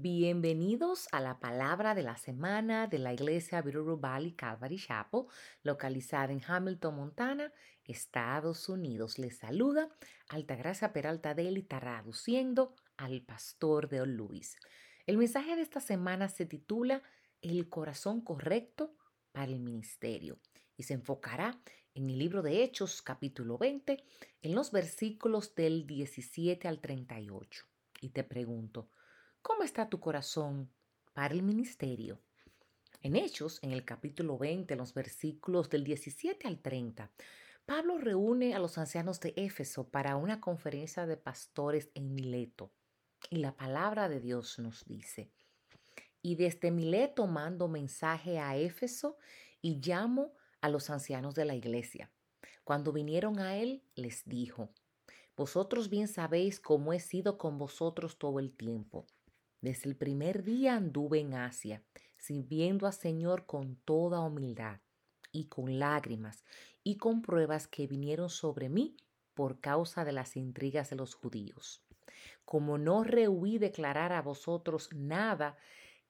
Bienvenidos a la palabra de la semana de la iglesia Bitterroot Valley Calvary Chapel, localizada en Hamilton, Montana, Estados Unidos. Les saluda Altagracia Peralta Deli, traduciendo al pastor de Luis. El mensaje de esta semana se titula El corazón correcto para el ministerio y se enfocará en el libro de Hechos, capítulo 20, en los versículos del 17 al 38. Y te pregunto, ¿Cómo está tu corazón para el ministerio? En Hechos, en el capítulo 20, en los versículos del 17 al 30, Pablo reúne a los ancianos de Éfeso para una conferencia de pastores en Mileto. Y la palabra de Dios nos dice, y desde Mileto mando mensaje a Éfeso y llamo a los ancianos de la iglesia. Cuando vinieron a él, les dijo, Vosotros bien sabéis cómo he sido con vosotros todo el tiempo desde el primer día anduve en Asia, sirviendo al Señor con toda humildad y con lágrimas y con pruebas que vinieron sobre mí por causa de las intrigas de los judíos. Como no rehuí declarar a vosotros nada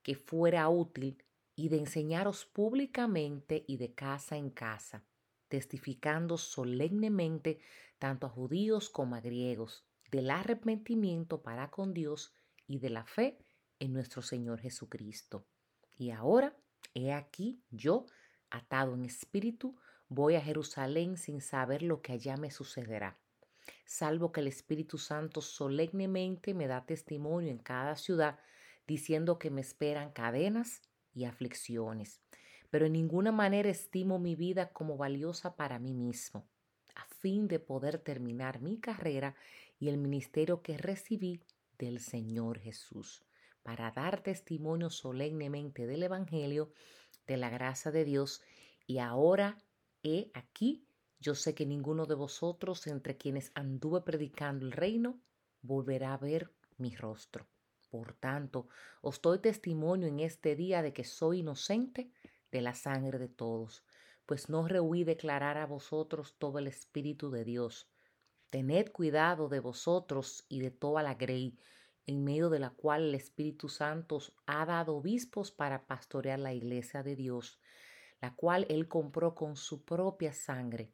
que fuera útil y de enseñaros públicamente y de casa en casa, testificando solemnemente tanto a judíos como a griegos del arrepentimiento para con Dios y de la fe en nuestro Señor Jesucristo. Y ahora, he aquí, yo, atado en espíritu, voy a Jerusalén sin saber lo que allá me sucederá, salvo que el Espíritu Santo solemnemente me da testimonio en cada ciudad, diciendo que me esperan cadenas y aflicciones. Pero en ninguna manera estimo mi vida como valiosa para mí mismo, a fin de poder terminar mi carrera y el ministerio que recibí del Señor Jesús para dar testimonio solemnemente del Evangelio, de la gracia de Dios. Y ahora he aquí, yo sé que ninguno de vosotros entre quienes anduve predicando el reino volverá a ver mi rostro. Por tanto, os doy testimonio en este día de que soy inocente de la sangre de todos, pues no rehuí declarar a vosotros todo el Espíritu de Dios. Tened cuidado de vosotros y de toda la grey, en medio de la cual el Espíritu Santo ha dado obispos para pastorear la iglesia de Dios, la cual Él compró con su propia sangre.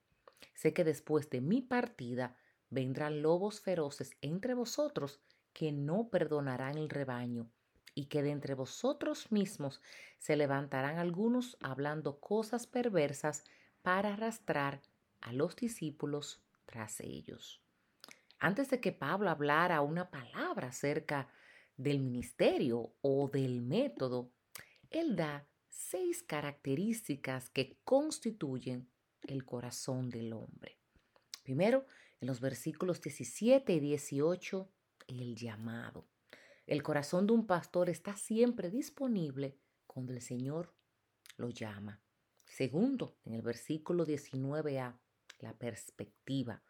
Sé que después de mi partida vendrán lobos feroces entre vosotros que no perdonarán el rebaño, y que de entre vosotros mismos se levantarán algunos hablando cosas perversas para arrastrar a los discípulos tras ellos. Antes de que Pablo hablara una palabra acerca del ministerio o del método, él da seis características que constituyen el corazón del hombre. Primero, en los versículos 17 y 18, el llamado. El corazón de un pastor está siempre disponible cuando el Señor lo llama. Segundo, en el versículo 19a, la perspectiva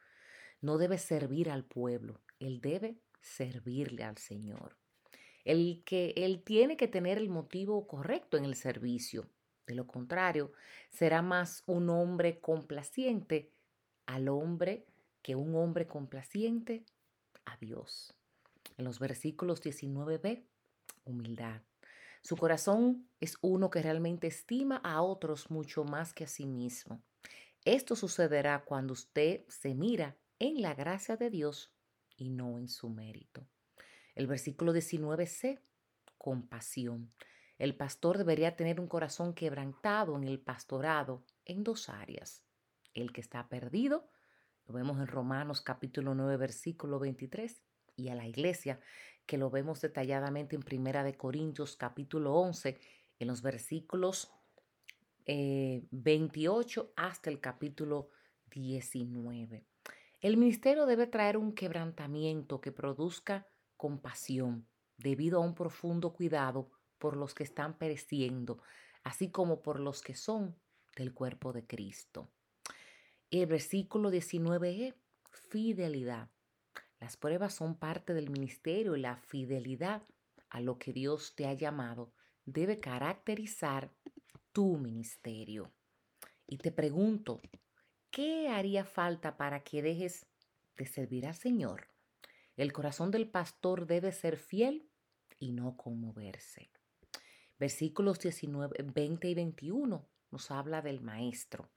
no debe servir al pueblo, él debe servirle al Señor. El que él tiene que tener el motivo correcto en el servicio. De lo contrario, será más un hombre complaciente al hombre que un hombre complaciente a Dios. En los versículos 19b, humildad. Su corazón es uno que realmente estima a otros mucho más que a sí mismo. Esto sucederá cuando usted se mira en la gracia de Dios y no en su mérito. El versículo 19c, compasión. El pastor debería tener un corazón quebrantado en el pastorado en dos áreas. El que está perdido, lo vemos en Romanos capítulo 9 versículo 23, y a la iglesia, que lo vemos detalladamente en Primera de Corintios capítulo 11, en los versículos 28 eh, hasta el capítulo 19. El ministerio debe traer un quebrantamiento que produzca compasión debido a un profundo cuidado por los que están pereciendo, así como por los que son del cuerpo de Cristo. El versículo 19e, fidelidad. Las pruebas son parte del ministerio y la fidelidad a lo que Dios te ha llamado debe caracterizar tu ministerio. Y te pregunto, ¿Qué haría falta para que dejes de servir al Señor? El corazón del pastor debe ser fiel y no conmoverse. Versículos 19, 20 y 21 nos habla del maestro.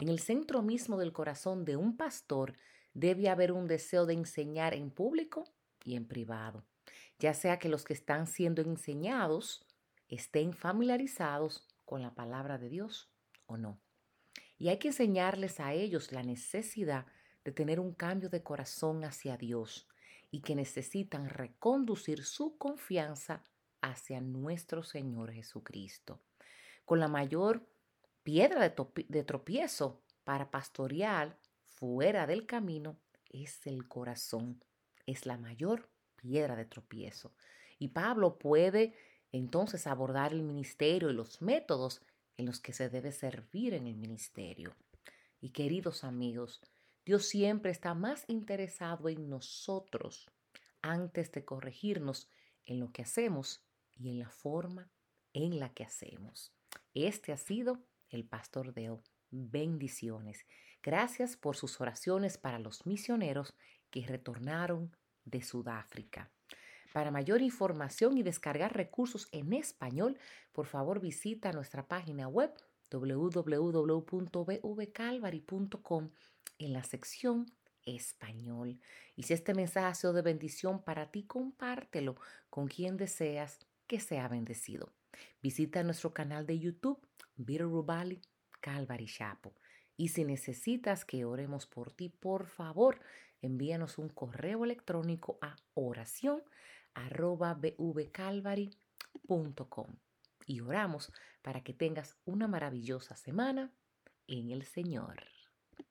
En el centro mismo del corazón de un pastor debe haber un deseo de enseñar en público y en privado, ya sea que los que están siendo enseñados estén familiarizados con la palabra de Dios o no. Y hay que enseñarles a ellos la necesidad de tener un cambio de corazón hacia Dios y que necesitan reconducir su confianza hacia nuestro Señor Jesucristo. Con la mayor piedra de, tropiezo para pastorear fuera del camino es el corazón. Es la mayor piedra de tropiezo. Y Pablo puede entonces abordar el ministerio y los métodos en los que se debe servir en el ministerio. Y queridos amigos, Dios siempre está más interesado en nosotros antes de corregirnos en lo que hacemos y en la forma en la que hacemos. Este ha sido el pastor Deo. Bendiciones. Gracias por sus oraciones para los misioneros que retornaron de Sudáfrica. Para mayor información y descargar recursos en español, por favor visita nuestra página web www.bvcalvary.com en la sección español. Y si este mensaje ha sido de bendición para ti, compártelo con quien deseas que sea bendecido. Visita nuestro canal de YouTube, Rubali Calvary Chapo. Y si necesitas que oremos por ti, por favor, envíanos un correo electrónico a oración y oramos para que tengas una maravillosa semana en el Señor.